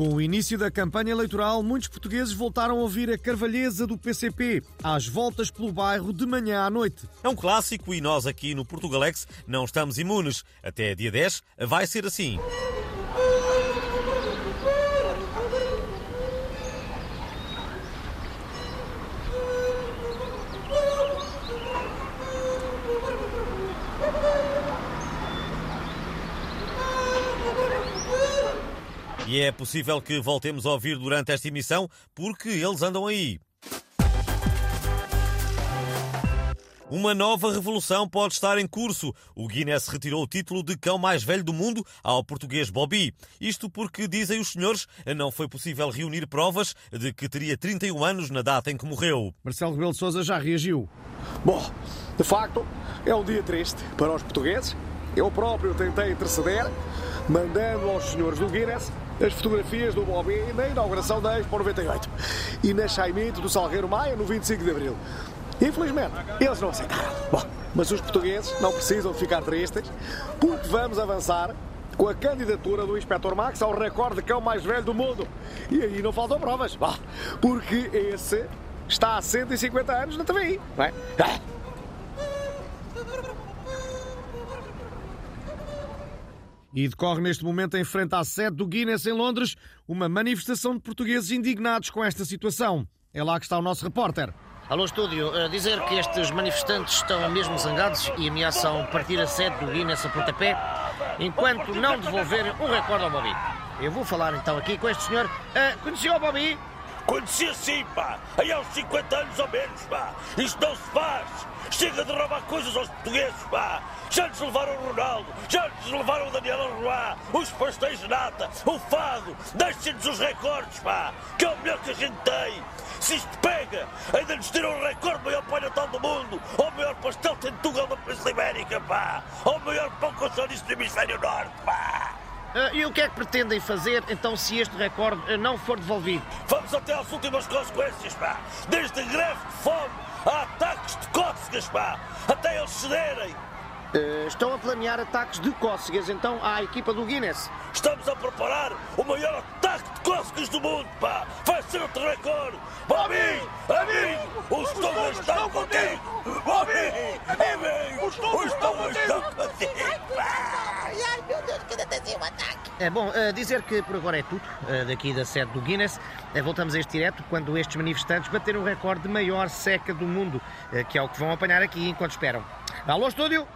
Com o início da campanha eleitoral, muitos portugueses voltaram a ouvir a carvalheza do PCP às voltas pelo bairro de manhã à noite. É um clássico e nós aqui no Portugalex não estamos imunes. Até dia 10 vai ser assim. E é possível que voltemos a ouvir durante esta emissão porque eles andam aí. Uma nova revolução pode estar em curso. O Guinness retirou o título de cão mais velho do mundo ao português Bobby. Isto porque, dizem os senhores, não foi possível reunir provas de que teria 31 anos na data em que morreu. Marcelo Rebelo de Sousa já reagiu. Bom, de facto, é um dia triste para os portugueses. Eu próprio tentei interceder, mandando aos senhores do Guinness as fotografias do Bobby na inauguração da Expo 98 e na Chaimite do Salgueiro Maia no 25 de Abril. Infelizmente, eles não aceitaram. Bom, mas os portugueses não precisam ficar tristes, porque vamos avançar com a candidatura do Inspector Max ao recorde de cão mais velho do mundo. E aí não faltam provas, porque esse está há 150 anos na TVI, não é? E decorre neste momento em frente à sede do Guinness em Londres uma manifestação de portugueses indignados com esta situação. É lá que está o nosso repórter. Alô, estúdio. A dizer que estes manifestantes estão mesmo zangados e ameaçam partir a sede do Guinness a pontapé enquanto não devolverem um recorde ao Bobby. Eu vou falar então aqui com este senhor. Uh, conheceu o Bobby? Conhecia sim, pá! Aí uns 50 anos ou menos, pá! Isto não se faz! Chega de roubar coisas aos portugueses, pá! Já nos levaram o Ronaldo, já nos levaram o Daniel Arroá, os pastéis de nata, o fado, deixem-nos os recordes, pá! Que é o melhor que a gente tem! Se isto pega, ainda nos tiram o recorde maior Pai Natal do mundo, ou maior pastel tentugal da Península Ibérica, pá! Ou maior pão com chouriço do Hemisfério Norte, pá! Uh, e o que é que pretendem fazer então se este recorde uh, não for devolvido? Vamos até às últimas consequências, pá! Desde greve de fome a ataques de cócegas, pá! Até eles cederem! Uh, estão a planear ataques de cócegas então à equipa do Guinness? Estamos a preparar o maior ataque de cócegas do mundo, pá! Vai ser outro recorde! Amigo! Os Togos estão contigo! Bobby! Amigo! Os Togos estão contigo! Ai, meu Deus, que ainda tem um ataque. É bom uh, dizer que por agora é tudo uh, daqui da sede do Guinness. Uh, voltamos a este direto quando estes manifestantes bateram o recorde de maior seca do mundo, que é o que vão apanhar aqui enquanto esperam. Alô, estúdio!